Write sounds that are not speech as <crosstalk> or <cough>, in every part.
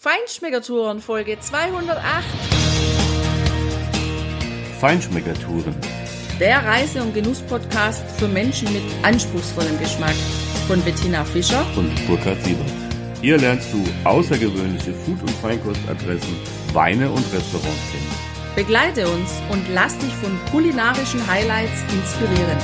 Feinschmeckertouren Folge 208. Feinschmeckertouren. Der Reise- und Genuss-Podcast für Menschen mit anspruchsvollem Geschmack von Bettina Fischer und Burkhard Siebert. Hier lernst du außergewöhnliche Food- und Feinkostadressen, Weine und Restaurants kennen. Begleite uns und lass dich von kulinarischen Highlights inspirieren.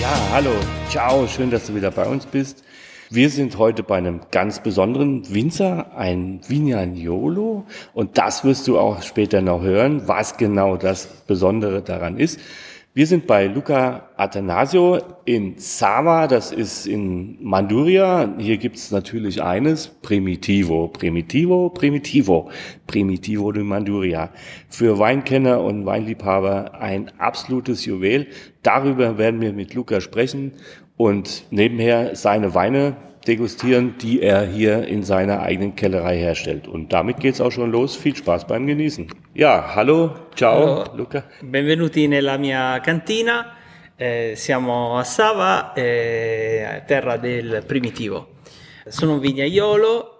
Ja, hallo, ciao, schön, dass du wieder bei uns bist. Wir sind heute bei einem ganz besonderen Winzer, ein Vignaiolo. Und das wirst du auch später noch hören, was genau das Besondere daran ist. Wir sind bei Luca Atanasio in Sava, das ist in Manduria. Hier gibt's natürlich eines, Primitivo, Primitivo, Primitivo, Primitivo de Manduria. Für Weinkenner und Weinliebhaber ein absolutes Juwel. Darüber werden wir mit Luca sprechen und nebenher seine Weine degustieren, die er hier in seiner eigenen Kellerei herstellt. Und damit geht's auch schon los. Viel Spaß beim Genießen. Ja, hallo, ciao, Allora, Luca. Benvenuti nella mia cantina. Eh, siamo a Sava, eh, terra del primitivo. Sono un vignaiolo,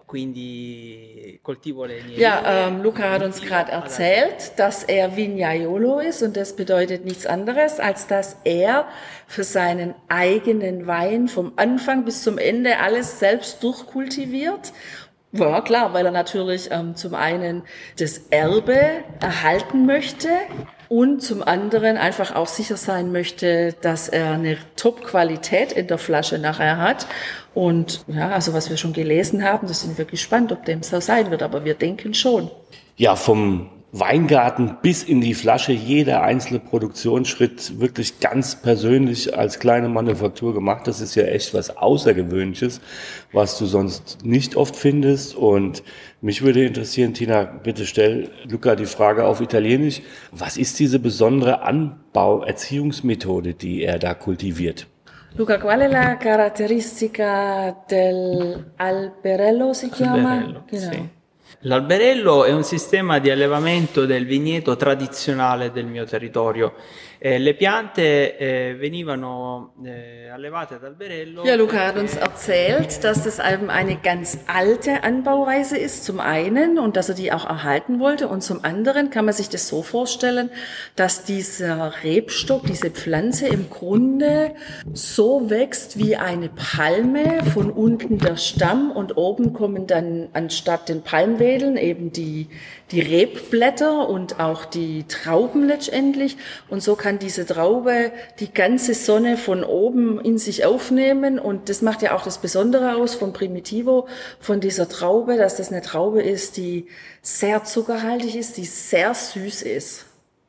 Ja, ähm, Luca hat uns gerade erzählt, dass er Vignaiolo ist und das bedeutet nichts anderes, als dass er für seinen eigenen Wein vom Anfang bis zum Ende alles selbst durchkultiviert. Ja, klar, weil er natürlich ähm, zum einen das Erbe erhalten möchte und zum anderen einfach auch sicher sein möchte, dass er eine Top-Qualität in der Flasche nachher hat. Und ja, also was wir schon gelesen haben, das sind wir gespannt, ob dem so sein wird, aber wir denken schon. Ja, vom Weingarten bis in die Flasche, jeder einzelne Produktionsschritt wirklich ganz persönlich als kleine Manufaktur gemacht. Das ist ja echt was Außergewöhnliches, was du sonst nicht oft findest. Und mich würde interessieren, Tina, bitte stell Luca die Frage auf Italienisch. Was ist diese besondere Anbau-Erziehungsmethode, die er da kultiviert? Luca, qual è la caratteristica del alberello si chiama? Alberello, Genau. sì. L'alberello è un sistema di allevamento del vigneto tradizionale del mio territorio. Eh, le piante eh, venivano eh, allevate ad alberello. Ja, Luca hat uns erzählt, dass das eben eine ganz alte Anbauweise ist, zum einen, und dass er die auch erhalten wollte. Und zum anderen kann man sich das so vorstellen, dass dieser Rebstock, diese Pflanze im Grunde so wächst wie eine Palme, von unten der Stamm und oben kommen dann anstatt den Palmwedeln eben die, die Rebblätter und auch die Trauben letztendlich. Und so kann diese Traube die ganze Sonne von oben in sich aufnehmen. Und das macht ja auch das Besondere aus vom Primitivo, von dieser Traube, dass das eine Traube ist, die sehr zuckerhaltig ist, die sehr süß ist.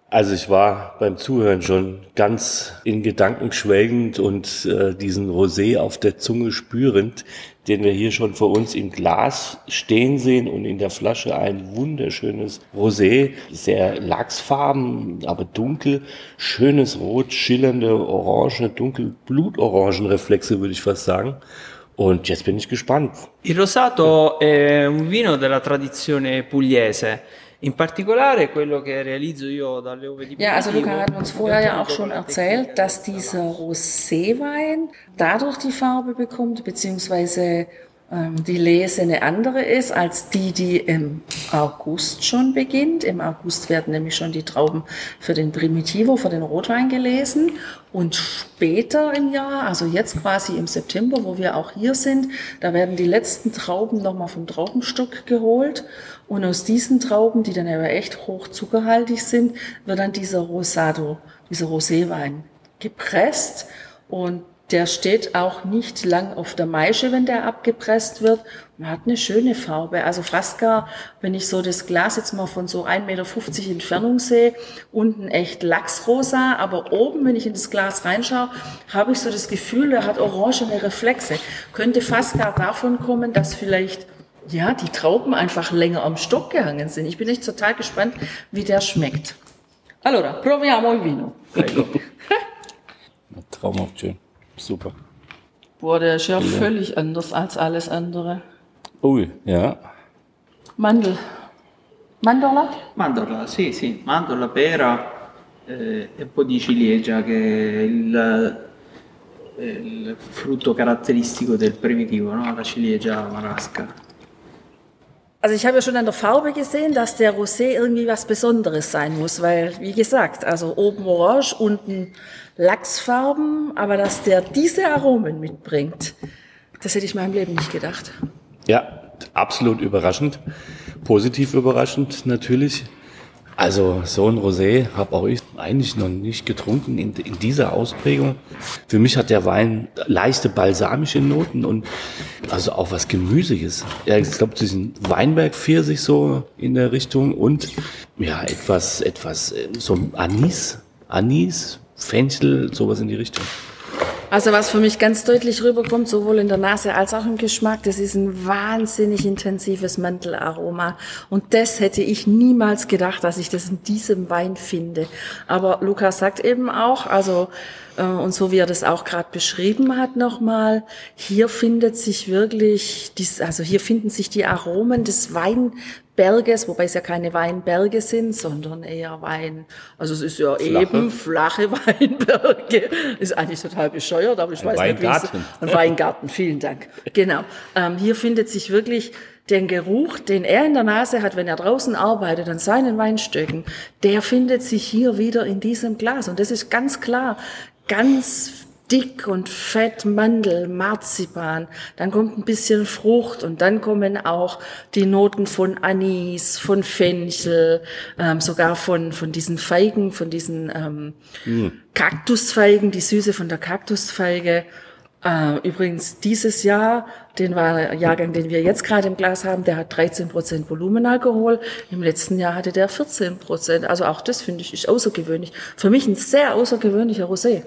Also ich war beim Zuhören schon ganz in Gedanken schwelgend und äh, diesen Rosé auf der Zunge spürend, den wir hier schon vor uns im Glas stehen sehen und in der Flasche ein wunderschönes Rosé, sehr lachsfarben, aber dunkel, schönes Rot, schillernde Orange, dunkel Blutorangenreflexe würde ich fast sagen. Und jetzt bin ich gespannt. Il rosato è un vino della tradizione pugliese. In particolare quello che realizzo io dalle uve di Ja, also Luca hat uns vorher ja auch schon erzählt, dass dieser Roséwein dadurch die Farbe bekommt, beziehungsweise die Lese eine andere ist als die, die im August schon beginnt. Im August werden nämlich schon die Trauben für den Primitivo, für den Rotwein gelesen. Und später im Jahr, also jetzt quasi im September, wo wir auch hier sind, da werden die letzten Trauben nochmal vom Traubenstock geholt. Und aus diesen Trauben, die dann aber echt hoch zuckerhaltig sind, wird dann dieser Rosado, dieser Roséwein gepresst. Und der steht auch nicht lang auf der Maische, wenn der abgepresst wird. Man hat eine schöne Farbe. Also fast gar, wenn ich so das Glas jetzt mal von so 1,50 Meter Entfernung sehe, unten echt Lachsrosa, aber oben, wenn ich in das Glas reinschaue, habe ich so das Gefühl, der hat orangene Reflexe. Könnte fast gar davon kommen, dass vielleicht ja, die Trauben einfach länger am Stock gehangen sind. Ich bin echt total gespannt, wie der schmeckt. Allora, proviamo il vino. <laughs> Traumhaft schön. Super. Boah, der ist ja völlig anders als alles andere. Ui, ja. Mandel. Mandorla? Mandorla, sì, sì, mandorla, pera eh, e un po' di ciliegia che è il, il frutto caratteristico del primitivo, no? la ciliegia marasca. Also ich habe ja schon an der Farbe gesehen, dass der Rosé irgendwie was Besonderes sein muss, weil, wie gesagt, also oben orange, unten Lachsfarben, aber dass der diese Aromen mitbringt, das hätte ich meinem Leben nicht gedacht. Ja, absolut überraschend. Positiv überraschend natürlich. Also so ein Rosé habe auch ich eigentlich noch nicht getrunken in, in, dieser Ausprägung. Für mich hat der Wein leichte balsamische Noten und also auch was Gemüsiges. Ja, ich glaube, zwischen Weinberg Pfirsich so in der Richtung und ja etwas etwas äh, so Anis, Anis, Fenchel, sowas in die Richtung. Also was für mich ganz deutlich rüberkommt, sowohl in der Nase als auch im Geschmack, das ist ein wahnsinnig intensives Mantelaroma. Und das hätte ich niemals gedacht, dass ich das in diesem Wein finde. Aber Lukas sagt eben auch, also äh, und so wie er das auch gerade beschrieben hat nochmal, hier findet sich wirklich, also hier finden sich die Aromen des Wein, Berges, wobei es ja keine Weinberge sind, sondern eher Wein, also es ist ja flache. eben flache <laughs> Weinberge. Ist eigentlich total bescheuert, aber ich ein weiß Weingarten. nicht, wie es Ein Weingarten, vielen Dank. Genau. Ähm, hier findet sich wirklich den Geruch, den er in der Nase hat, wenn er draußen arbeitet an seinen Weinstöcken, der findet sich hier wieder in diesem Glas. Und das ist ganz klar, ganz dick und fett Mandel, Marzipan, dann kommt ein bisschen Frucht und dann kommen auch die Noten von Anis, von Fenchel, ähm, sogar von, von diesen Feigen, von diesen ähm, mhm. Kaktusfeigen, die Süße von der Kaktusfeige. Äh, übrigens dieses Jahr, den war Jahrgang, den wir jetzt gerade im Glas haben, der hat 13 Prozent Volumenalkohol. Im letzten Jahr hatte der 14 Prozent. Also auch das finde ich ist außergewöhnlich. Für mich ein sehr außergewöhnlicher Rosé.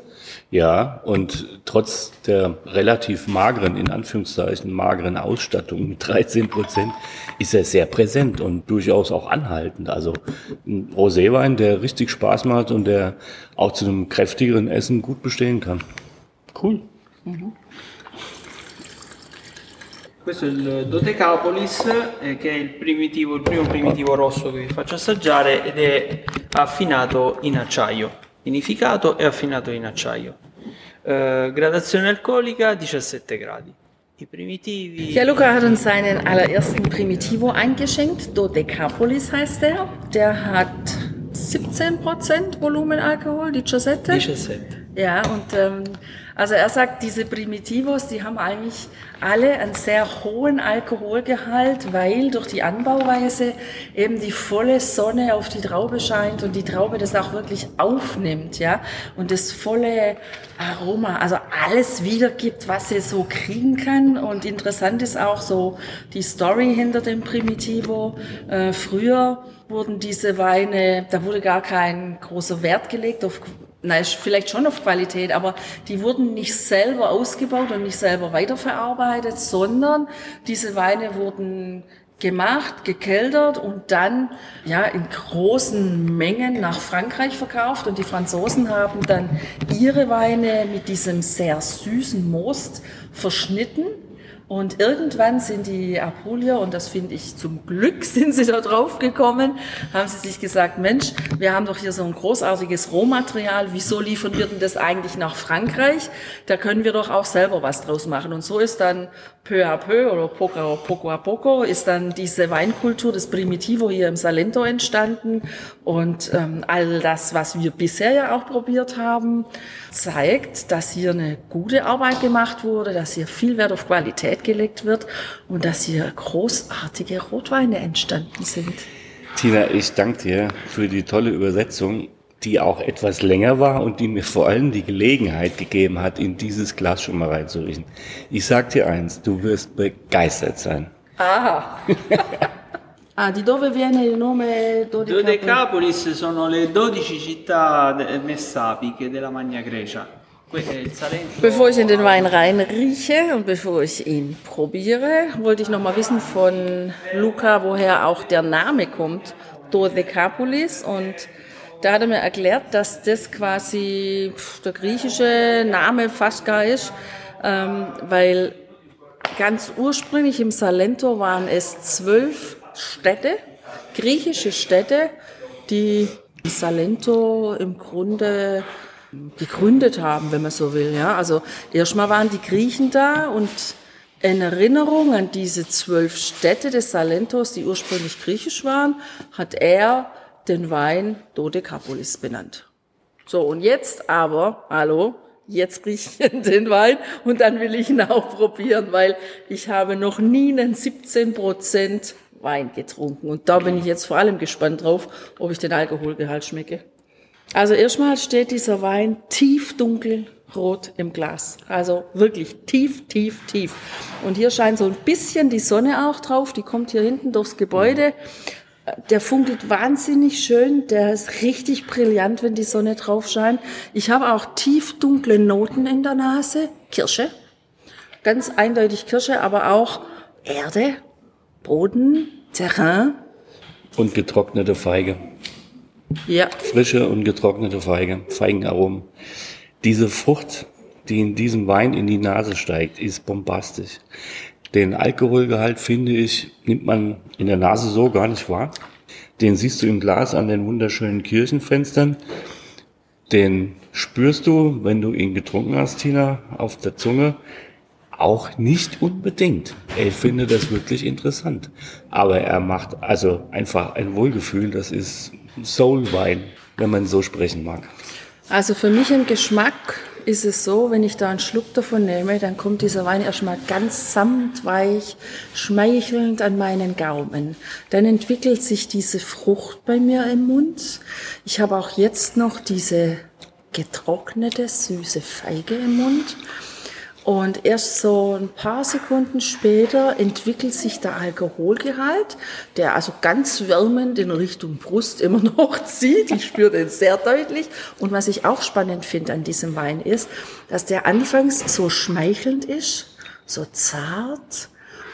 Ja, und trotz der relativ mageren, in Anführungszeichen mageren Ausstattung mit 13 Prozent, ist er sehr präsent und durchaus auch anhaltend. Also ein Roséwein, der richtig Spaß macht und der auch zu einem kräftigeren Essen gut bestehen kann. Cool. Mhm. Questo è il Dodecapolis, eh, che è il, primitivo, il primo primitivo rosso che vi faccio assaggiare ed è affinato in acciaio. Vinificato e affinato in acciaio. Äh, Gradazione alcolica 17 Gradi. Die Primitivi. Ja, Luca hat uns seinen allerersten Primitivo eingeschenkt. Dodecapolis heißt der. Der hat 17% Volumenalkohol, die Giuseppe. 17. Ja, und ähm, also er sagt, diese Primitivos, die haben eigentlich alle einen sehr hohen Alkoholgehalt, weil durch die Anbauweise eben die volle Sonne auf die Traube scheint und die Traube das auch wirklich aufnimmt, ja, und das volle Aroma, also alles wiedergibt, was sie so kriegen kann. Und interessant ist auch so die Story hinter dem Primitivo. Äh, früher wurden diese Weine, da wurde gar kein großer Wert gelegt auf Nein, vielleicht schon auf Qualität, aber die wurden nicht selber ausgebaut und nicht selber weiterverarbeitet, sondern diese Weine wurden gemacht, gekeltert und dann ja in großen Mengen nach Frankreich verkauft. Und die Franzosen haben dann ihre Weine mit diesem sehr süßen Most verschnitten und irgendwann sind die Apulier, und das finde ich zum Glück, sind sie da drauf gekommen, haben sie sich gesagt, Mensch, wir haben doch hier so ein großartiges Rohmaterial, wieso liefern wir denn das eigentlich nach Frankreich? Da können wir doch auch selber was draus machen. Und so ist dann peu à peu oder poco, poco a poco ist dann diese Weinkultur des Primitivo hier im Salento entstanden. Und ähm, all das, was wir bisher ja auch probiert haben, zeigt, dass hier eine gute Arbeit gemacht wurde, dass hier viel Wert auf Qualität gelegt wird und dass hier großartige Rotweine entstanden sind. Tina, ich danke dir für die tolle Übersetzung, die auch etwas länger war und die mir vor allem die Gelegenheit gegeben hat, in dieses Glas schon mal reinzuriechen. Ich sag dir eins, du wirst begeistert sein. Aha. <laughs> Ah, di dove viene il nome Dodecapolis? Dodecapolis sono le 12 città messapiche della Magna Grecia. Bevor ich in den Wein reinrieche und bevor ich ihn probiere, wollte ich noch mal wissen von Luca, woher auch der Name kommt, Dodecapolis. Und da hat er mir erklärt, dass das quasi der griechische Name fast gar ist, ähm, weil ganz ursprünglich im Salento waren es zwölf Städte, griechische Städte, die Salento im Grunde gegründet haben, wenn man so will. Ja, also erstmal waren die Griechen da und in Erinnerung an diese zwölf Städte des Salentos, die ursprünglich griechisch waren, hat er den Wein Dodekapolis benannt. So, und jetzt aber, hallo, jetzt rieche ich <laughs> den Wein und dann will ich ihn auch probieren, weil ich habe noch nie einen 17 Prozent Wein getrunken. Und da bin ich jetzt vor allem gespannt drauf, ob ich den Alkoholgehalt schmecke. Also erstmal steht dieser Wein tief dunkelrot im Glas. Also wirklich tief, tief, tief. Und hier scheint so ein bisschen die Sonne auch drauf. Die kommt hier hinten durchs Gebäude. Der funkelt wahnsinnig schön. Der ist richtig brillant, wenn die Sonne drauf scheint. Ich habe auch tief dunkle Noten in der Nase. Kirsche. Ganz eindeutig Kirsche, aber auch Erde, Boden, Terrain. Und getrocknete Feige. Ja. Frische und getrocknete Feige, Feigenaromen. Diese Frucht, die in diesem Wein in die Nase steigt, ist bombastisch. Den Alkoholgehalt, finde ich, nimmt man in der Nase so gar nicht wahr. Den siehst du im Glas an den wunderschönen Kirchenfenstern. Den spürst du, wenn du ihn getrunken hast, Tina, auf der Zunge. Auch nicht unbedingt. Ich finde das wirklich interessant. Aber er macht also einfach ein Wohlgefühl. Das ist Soulwein, wenn man so sprechen mag. Also für mich im Geschmack ist es so, wenn ich da einen Schluck davon nehme, dann kommt dieser Wein erstmal ganz samtweich, schmeichelnd an meinen Gaumen. Dann entwickelt sich diese Frucht bei mir im Mund. Ich habe auch jetzt noch diese getrocknete, süße Feige im Mund. Und erst so ein paar Sekunden später entwickelt sich der Alkoholgehalt, der also ganz wärmend in Richtung Brust immer <laughs> noch zieht. Ich spüre den sehr deutlich. Und was ich auch spannend finde an diesem Wein ist, dass der anfangs so schmeichelnd ist, so zart.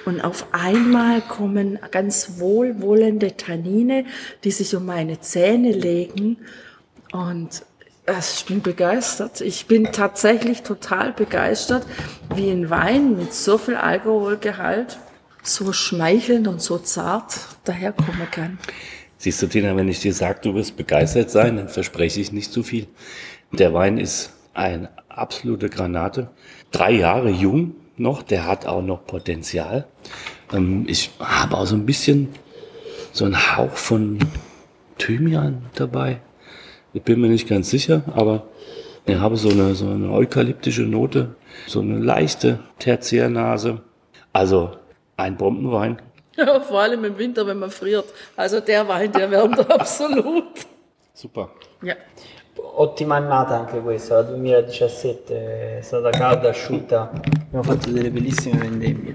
Und auf einmal kommen ganz wohlwollende Tannine, die sich um meine Zähne legen. Und ich bin begeistert. Ich bin tatsächlich total begeistert, wie ein Wein mit so viel Alkoholgehalt so schmeichelnd und so zart daherkommen kann. Siehst du, Tina, wenn ich dir sage, du wirst begeistert sein, dann verspreche ich nicht zu viel. Der Wein ist eine absolute Granate. Drei Jahre jung noch, der hat auch noch Potenzial. Ähm, ich habe auch so ein bisschen so einen Hauch von Thymian dabei. Ich bin mir nicht ganz sicher, aber ich habe so eine, so eine eukalyptische Note, so eine leichte Tertiärnase. Also ein Bombenwein. Ja, <laughs> vor allem im Winter, wenn man friert. Also der Wein, der wärmt <laughs> absolut. Super. Ja. Ottima annata anche questa, la 2017 è stata calda, asciutta, abbiamo fatto delle bellissime vendemmie.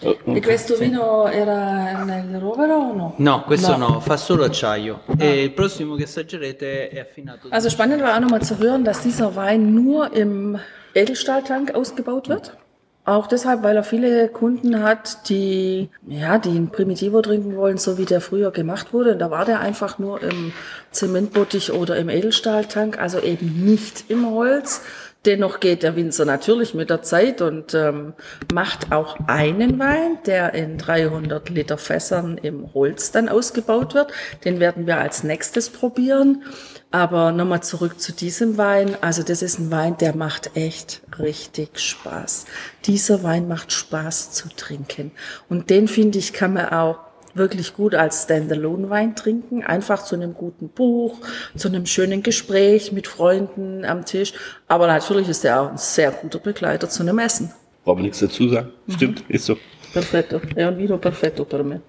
E questo vino era nel Rovero o no? No, questo no, fa solo acciaio. E il prossimo che assaggerete è affinato. Also spannend war auch nochmal zu hören, dass dieser Wein nur im Edelstahltank ausgebaut wird. Auch deshalb, weil er viele Kunden hat, die, ja, die einen Primitivo trinken wollen, so wie der früher gemacht wurde. Da war der einfach nur im Zementbottich oder im Edelstahltank, also eben nicht im Holz. Dennoch geht der Winzer natürlich mit der Zeit und ähm, macht auch einen Wein, der in 300 Liter Fässern im Holz dann ausgebaut wird. Den werden wir als nächstes probieren. Aber nochmal zurück zu diesem Wein. Also das ist ein Wein, der macht echt richtig Spaß. Dieser Wein macht Spaß zu trinken. Und den finde ich, kann man auch wirklich gut als Standalone-Wein trinken. Einfach zu einem guten Buch, zu einem schönen Gespräch mit Freunden am Tisch. Aber natürlich ist er auch ein sehr guter Begleiter zu einem Essen. Brauchen wir nichts dazu sagen. Stimmt, ist so. Perfetto. È un vino perfetto per me.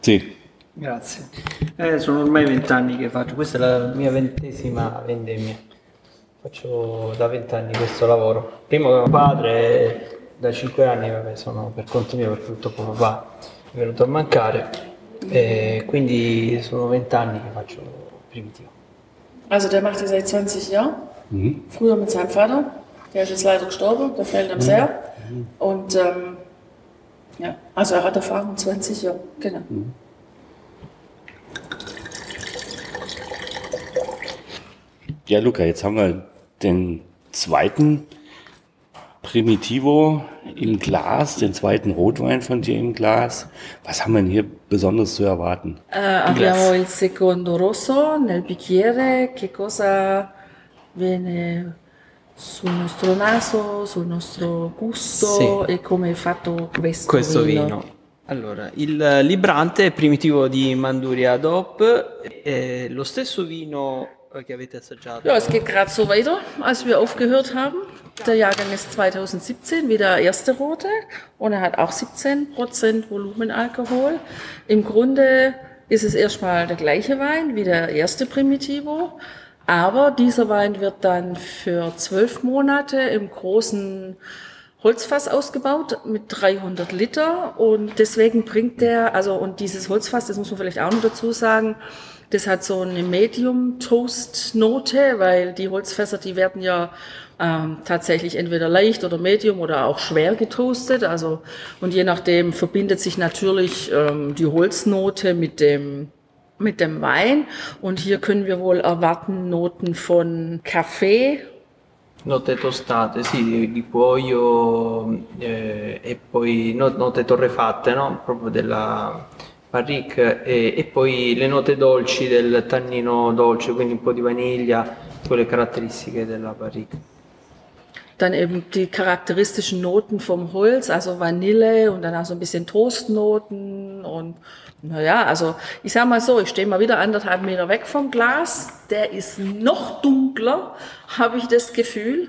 Sì. Grazie. Eh, sono ormai vent'anni che faccio, questa è la mia ventesima vendemmia. Faccio da vent'anni questo lavoro. Prima con mio padre, da cinque anni vabbè, sono per conto mio perché purtroppo papà è venuto a mancare. E quindi sono vent'anni che faccio primitivo. Also der macht das seit 20 Jahren. Mhm. Früher mit seinem Vater. Der ist jetzt leider gestorben, der fällt am sehr. Und ähm, ja, also er hat Erfahrung 20 Jahre, genau. Ja, Luca, jetzt haben wir den zweiten Primitivo im Glas, den zweiten Rotwein von dir im Glas. Was haben wir denn hier besonders zu erwarten? Eh, abbiamo il secondo rosso nel bicchiere, che cosa viene sul nostro naso, sul nostro gusto Sì. e come è fatto questo, Questo vino. Allora, il Librante è primitivo di Manduria DOP, è lo stesso vino che avete assaggiato. Ja, es geht gerade so weiter, als wir aufgehört haben. Der Jahrgang ist 2017, wie der erste rote. Und er hat auch 17% Volumenalkohol. Im Grunde ist es erstmal der gleiche Wein wie der erste Primitivo. Aber dieser Wein wird dann für zwölf Monate im großen Holzfass ausgebaut mit 300 Liter und deswegen bringt der, also und dieses Holzfass, das muss man vielleicht auch noch dazu sagen, das hat so eine Medium-Toast-Note, weil die Holzfässer, die werden ja ähm, tatsächlich entweder leicht oder medium oder auch schwer getoastet. Also und je nachdem verbindet sich natürlich ähm, die Holznote mit dem mit dem Wein und hier können wir wohl erwarten Noten von Kaffee, Note tostate, sì, di, cuoio eh, e poi no- note torrefatte, no? Proprio della barrique e, e poi le note dolci del tannino dolce, quindi un po' di vaniglia, quelle caratteristiche della barrique. Dann eben die charakteristischen Noten vom Holz, also Vanille und dann auch so ein bisschen Toastnoten und naja, also ich sag mal so, ich stehe mal wieder anderthalb Meter weg vom Glas, der ist noch dunkler, habe ich das Gefühl.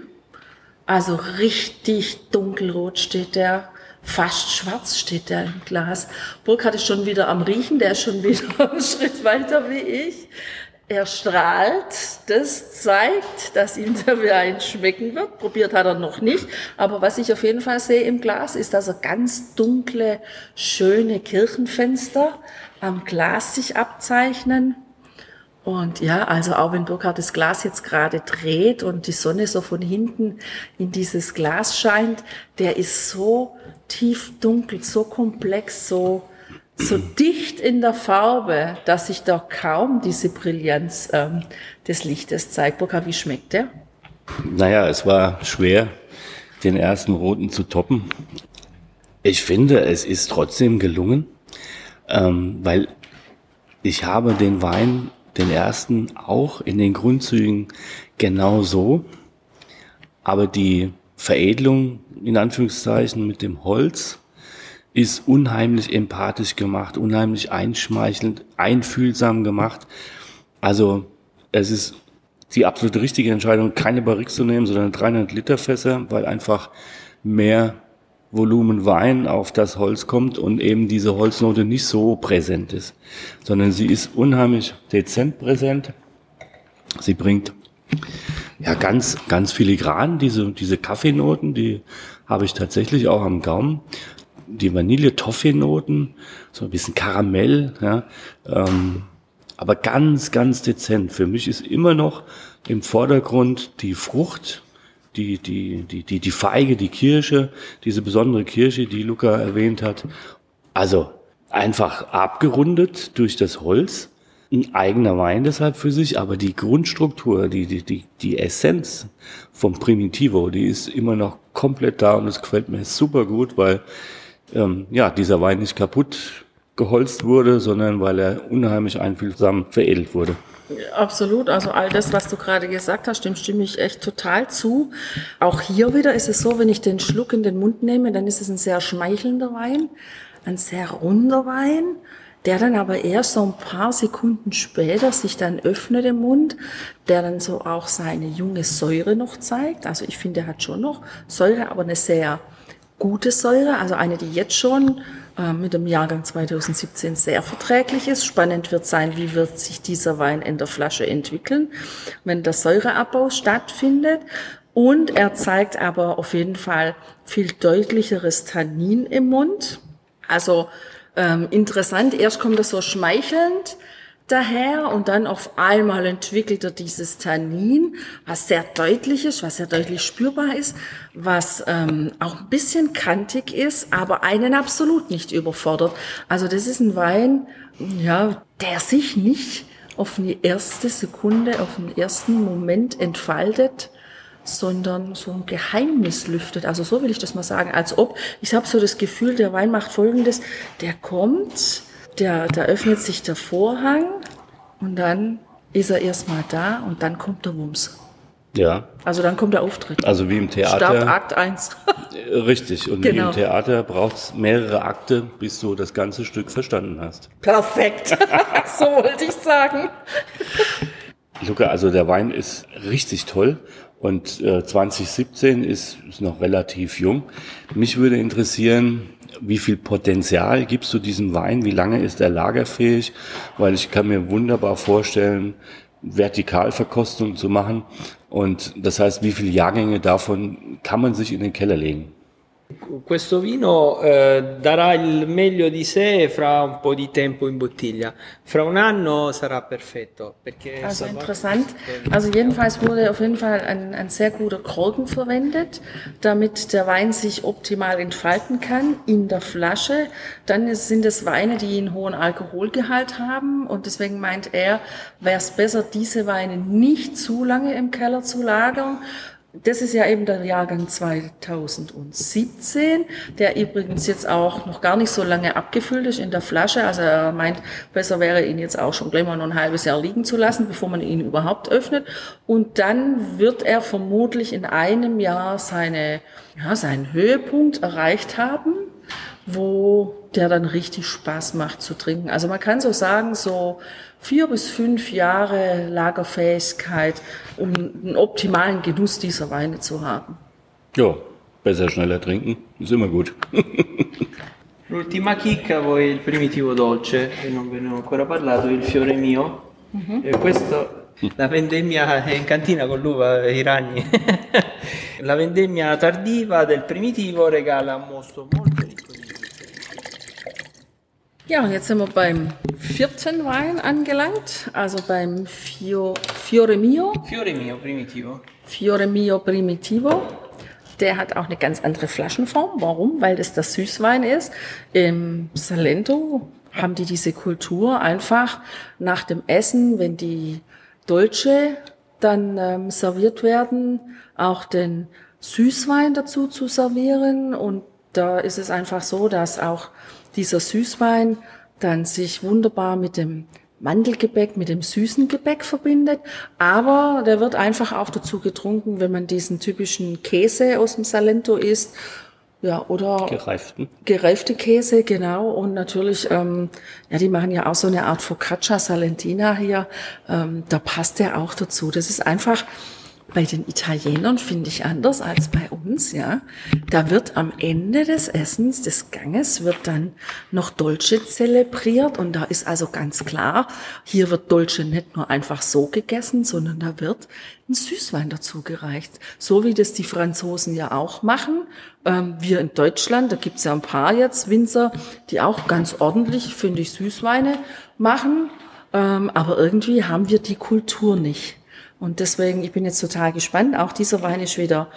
Also richtig dunkelrot steht der, fast schwarz steht der im Glas. Burkhard ist schon wieder am Riechen, der ist schon wieder <laughs> einen Schritt weiter wie ich. Er strahlt, das zeigt, dass ihm der Wein schmecken wird. Probiert hat er noch nicht. Aber was ich auf jeden Fall sehe im Glas, ist, dass er ganz dunkle, schöne Kirchenfenster am Glas sich abzeichnen. Und ja, also auch wenn Burkhard das Glas jetzt gerade dreht und die Sonne so von hinten in dieses Glas scheint, der ist so tief dunkel, so komplex, so so dicht in der Farbe, dass sich da kaum diese Brillanz ähm, des Lichtes zeigt. Burkhard, wie schmeckt der? Naja, es war schwer, den ersten roten zu toppen. Ich finde, es ist trotzdem gelungen, ähm, weil ich habe den Wein, den ersten, auch in den Grundzügen genau so, aber die Veredelung, in Anführungszeichen, mit dem Holz, ist unheimlich empathisch gemacht, unheimlich einschmeichelnd, einfühlsam gemacht. Also es ist die absolute richtige Entscheidung, keine Barrique zu nehmen, sondern 300 Liter Fässer, weil einfach mehr Volumen Wein auf das Holz kommt und eben diese Holznote nicht so präsent ist, sondern sie ist unheimlich dezent präsent. Sie bringt ja ganz, ganz filigran diese, diese Kaffeenoten, die habe ich tatsächlich auch am Gaumen die Vanille-Toffee-Noten, so ein bisschen Karamell, ja, ähm, aber ganz, ganz dezent. Für mich ist immer noch im Vordergrund die Frucht, die, die, die, die, die Feige, die Kirsche, diese besondere Kirsche, die Luca erwähnt hat. Also einfach abgerundet durch das Holz. Ein eigener Wein deshalb für sich, aber die Grundstruktur, die, die, die, die Essenz vom Primitivo, die ist immer noch komplett da und es gefällt mir super gut, weil ähm, ja, dieser Wein nicht kaputt geholzt wurde, sondern weil er unheimlich einfühlsam veredelt wurde. Absolut, also all das, was du gerade gesagt hast, dem stimme ich echt total zu. Auch hier wieder ist es so, wenn ich den Schluck in den Mund nehme, dann ist es ein sehr schmeichelnder Wein, ein sehr runder Wein, der dann aber erst so ein paar Sekunden später sich dann öffnet im Mund, der dann so auch seine junge Säure noch zeigt. Also ich finde, er hat schon noch Säure, aber eine sehr gute Säure, also eine, die jetzt schon äh, mit dem Jahrgang 2017 sehr verträglich ist. Spannend wird sein, wie wird sich dieser Wein in der Flasche entwickeln, wenn der Säureabbau stattfindet. Und er zeigt aber auf jeden Fall viel deutlicheres Tannin im Mund. Also ähm, interessant, erst kommt er so schmeichelnd daher und dann auf einmal entwickelt er dieses Tannin, was sehr deutlich ist, was sehr deutlich spürbar ist, was ähm, auch ein bisschen kantig ist, aber einen absolut nicht überfordert. Also das ist ein Wein, ja, der sich nicht auf die erste Sekunde, auf den ersten Moment entfaltet, sondern so ein Geheimnis lüftet. Also so will ich das mal sagen, als ob, ich habe so das Gefühl, der Wein macht Folgendes, der kommt, der, da öffnet sich der Vorhang und dann ist er erstmal da und dann kommt der Wumms. Ja. Also dann kommt der Auftritt. Also wie im Theater. Start Akt 1. Richtig. Und Genau. wie im Theater braucht es mehrere Akte, bis du das ganze Stück verstanden hast. Perfekt. <laughs> so wollte ich sagen. Luca, also der Wein ist richtig toll und äh, 2017 ist, ist noch relativ jung. Mich würde interessieren, wie viel Potenzial gibst du diesem Wein? Wie lange ist er lagerfähig? Weil ich kann mir wunderbar vorstellen, Vertikalverkostung zu machen. Und das heißt, wie viele Jahrgänge davon kann man sich in den Keller legen? Questo vino eh, darà il meglio di sé fra un po' di tempo in bottiglia. Fra un anno sarà perfetto. Also interessant. Also jedenfalls wurde auf jeden Fall ein, ein sehr guter Korken verwendet, damit der Wein sich optimal entfalten kann in der Flasche. Dann sind es Weine, die einen hohen Alkoholgehalt haben und deswegen meint er, wäre es besser, diese Weine nicht zu lange im Keller zu lagern. Das ist ja eben der Jahrgang 2017, der übrigens jetzt auch noch gar nicht so lange abgefüllt ist in der Flasche. Also er meint, besser wäre ihn jetzt auch schon gleich mal noch ein halbes Jahr liegen zu lassen, bevor man ihn überhaupt öffnet. Und dann wird er vermutlich in einem Jahr seine, ja, seinen Höhepunkt erreicht haben wo der dann richtig Spaß macht zu trinken. Also man kann so sagen, so vier bis fünf Jahre Lagerfähigkeit, um einen optimalen Genuss dieser Weine zu haben. Ja, besser schneller trinken, ist immer gut. <laughs> L'ultima chicca, poi il primitivo dolce, che non ve ne ho ancora parlato, il fiore mio. E questo, la vendemmia è in cantina con l'uva e i ragni. <laughs> la vendemmia tardiva del primitivo regala un mosto molto ricco di Ja, und jetzt sind wir beim vierten Wein angelangt, also beim Fio, Fiore Mio. Fiore mio primitivo. Fiore Mio Primitivo. Der hat auch eine ganz andere Flaschenform. Warum? Weil das der Süßwein ist. Im Salento haben die diese Kultur einfach nach dem Essen, wenn die Dolce dann ähm, serviert werden, auch den Süßwein dazu zu servieren. Und da ist es einfach so, dass auch dieser Süßwein dann sich wunderbar mit dem Mandelgebäck, mit dem süßen Gebäck verbindet. Aber der wird einfach auch dazu getrunken, wenn man diesen typischen Käse aus dem Salento isst. Ja, oder Gereiften. gereifte Käse, genau. Und natürlich, ähm, ja, die machen ja auch so eine Art Focaccia Salentina hier. Ähm, da passt der auch dazu. Das ist einfach bei den Italienern, finde ich, anders als bei uns, ja. Da wird am Ende des Essens, des Ganges, wird dann noch Dolce zelebriert. Und da ist also ganz klar, hier wird Dolce nicht nur einfach so gegessen, sondern da wird ein Süßwein dazu gereicht. So wie das die Franzosen ja auch machen. Ähm, wir in Deutschland, da gibt's ja ein paar jetzt Winzer, die auch ganz ordentlich, finde ich, Süßweine machen. Ähm, aber irgendwie haben wir die Kultur nicht. Und deswegen, ich bin jetzt total gespannt. Auch dieser Wein ist wieder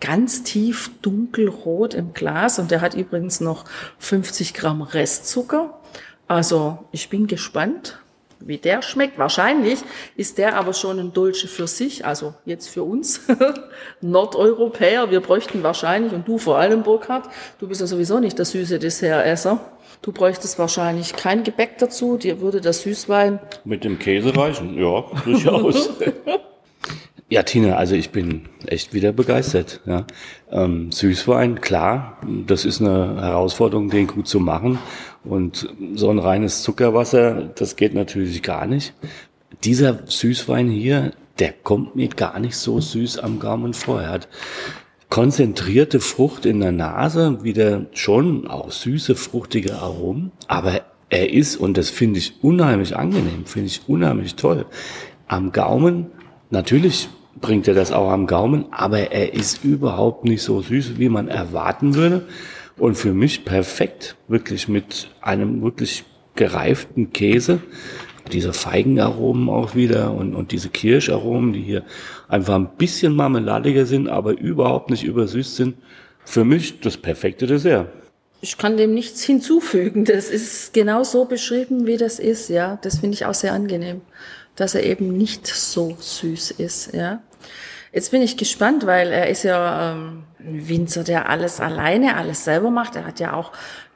ganz tief dunkelrot im Glas und der hat übrigens noch 50 Gramm Restzucker. Also ich bin gespannt, wie der schmeckt. Wahrscheinlich ist der aber schon ein Dulce für sich, also jetzt für uns <laughs> Nordeuropäer. Wir bräuchten wahrscheinlich, und du vor allem, Burkhard, du bist ja sowieso nicht der süße Dessertesser. Du bräuchtest wahrscheinlich kein Gebäck dazu, dir würde der Süßwein Mit dem Käse reichen, ja, durchaus. <laughs> ja, Tina, also ich bin echt wieder begeistert. Ja. Ähm, Süßwein, klar, das ist eine Herausforderung, den gut zu machen. Und so ein reines Zuckerwasser, das geht natürlich gar nicht. Dieser Süßwein hier, der kommt mir gar nicht so süß am Gaumen vor. Er hat konzentrierte Frucht in der Nase, wieder schon auch süße, fruchtige Aromen, aber er ist, und das finde ich unheimlich angenehm, finde ich unheimlich toll, am Gaumen, natürlich bringt er das auch am Gaumen, aber er ist überhaupt nicht so süß, wie man erwarten würde. Und für mich perfekt, wirklich mit einem wirklich gereiften Käse, diese Feigenaromen auch wieder und, und diese Kirscharomen, die hier einfach ein bisschen marmeladiger sind, aber überhaupt nicht übersüßt sind. Für mich das perfekte Dessert. Ich kann dem nichts hinzufügen. Das ist genau so beschrieben, wie das ist, ja. Das finde ich auch sehr angenehm, dass er eben nicht so süß ist, ja. Jetzt bin ich gespannt, weil er ist ja, ähm, ein Winzer, der alles alleine, alles selber macht. Er hat ja auch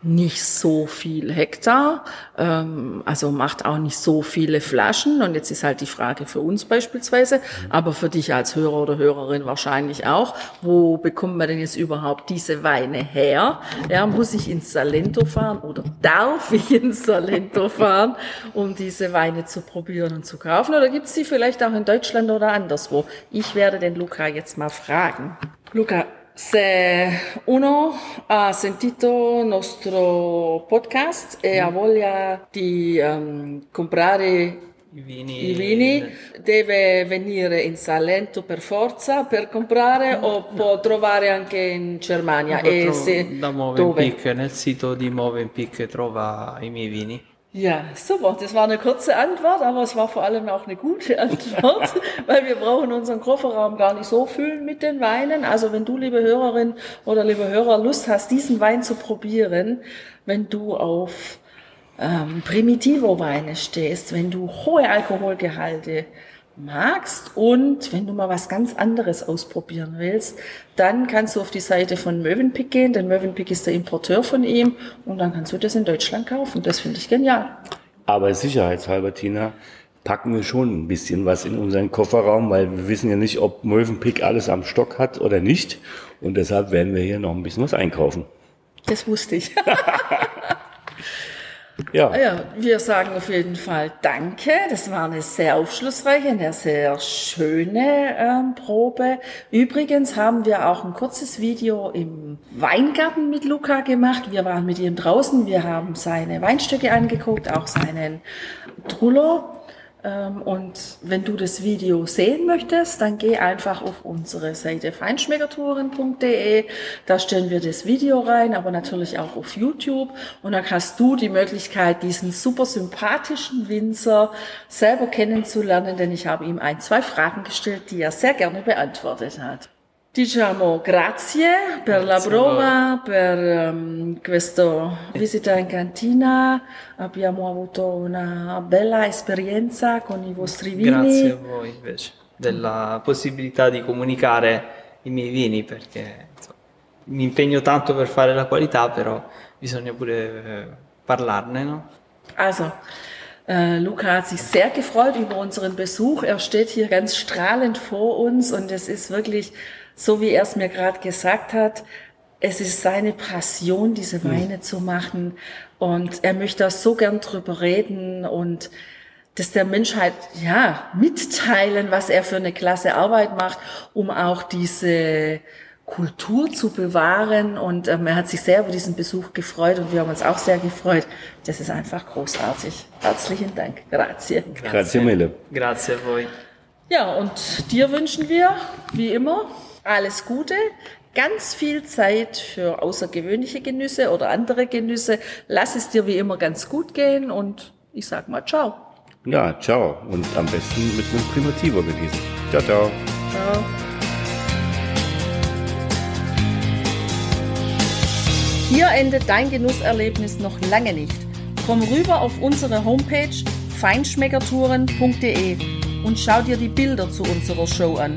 nicht so viel Hektar, ähm, also macht auch nicht so viele Flaschen. Und jetzt ist halt die Frage für uns beispielsweise, aber für dich als Hörer oder Hörerin wahrscheinlich auch, wo bekommt man denn jetzt überhaupt diese Weine her? Ja, muss ich ins Salento fahren oder darf ich ins Salento <laughs> fahren, um diese Weine zu probieren und zu kaufen? Oder gibt es die vielleicht auch in Deutschland oder anderswo? Ich werde den Luca jetzt mal fragen. Luca, Se uno ha sentito il nostro podcast e ha voglia di um, comprare I vini, i vini, deve venire in Salento per forza per comprare o può trovare anche in Germania? E Tro- se, da? Movenpick, nel sito di Movenpick trova i miei vini. Ja, super. Das war eine kurze Antwort, aber es war vor allem auch eine gute <laughs> Antwort, weil wir brauchen unseren Kofferraum gar nicht so füllen mit den Weinen. Also wenn du, liebe Hörerin oder liebe Hörer, Lust hast, diesen Wein zu probieren, wenn du auf ähm, Primitivo-Weine stehst, wenn du hohe Alkoholgehalte magst und wenn du mal was ganz anderes ausprobieren willst, dann kannst du auf die Seite von Mövenpick gehen, denn Mövenpick ist der Importeur von ihm und dann kannst du das in Deutschland kaufen. Das finde ich genial. Aber sicherheitshalber, Tina, packen wir schon ein bisschen was in unseren Kofferraum, weil wir wissen ja nicht, ob Mövenpick alles am Stock hat oder nicht. Und deshalb werden wir hier noch ein bisschen was einkaufen. Das wusste ich. <laughs> Ja, Ja, wir sagen auf jeden Fall Danke. Das war eine sehr aufschlussreiche, eine sehr schöne ähm, Probe. Übrigens haben wir auch ein kurzes Video im Weingarten mit Luca gemacht. Wir waren mit ihm draußen. Wir haben seine Weinstöcke angeguckt, auch seinen Trullo. Ähm, Und wenn du das Video sehen möchtest, dann geh einfach auf unsere Seite feinschmeckertouren.de. Da stellen wir das Video rein, aber natürlich auch auf YouTube. Und dann hast du die Möglichkeit, diesen super sympathischen Winzer selber kennenzulernen, denn ich habe ihm ein, zwei Fragen gestellt, die er sehr gerne beantwortet hat. Diciamo grazie per la Grazie a prova, per ehm, questa visita in cantina. Abbiamo avuto una bella esperienza con i vostri vini. Grazie a voi invece della possibilità di comunicare i miei vini perché insomma, mi impegno tanto per fare la qualità, però bisogna pure eh, parlarne, no? Also, äh, Luca hat sich sehr gefreut über unseren Besuch. Er steht hier ganz strahlend vor uns und es ist wirklich, so wie er es mir gerade gesagt hat, es ist seine Passion, diese Weine zu machen und er möchte da so gern drüber reden und das der Menschheit ja mitteilen, was er für eine klasse Arbeit macht, um auch diese Kultur zu bewahren. Und ähm, er hat sich sehr über diesen Besuch gefreut und wir haben uns auch sehr gefreut. Das ist einfach großartig. Herzlichen Dank. Grazie. Grazie mille. Grazie a voi. Ja, und dir wünschen wir, wie immer, alles Gute. Ganz viel Zeit für außergewöhnliche Genüsse oder andere Genüsse. Lass es dir wie immer ganz gut gehen und ich sag mal ciao. Ja, ciao. Und am besten mit einem Primitivo genießen. Ciao, ciao. Ciao. Hier endet dein Genusserlebnis noch lange nicht. Komm rüber auf unsere Homepage feinschmeckertouren.de und schau dir die Bilder zu unserer Show an.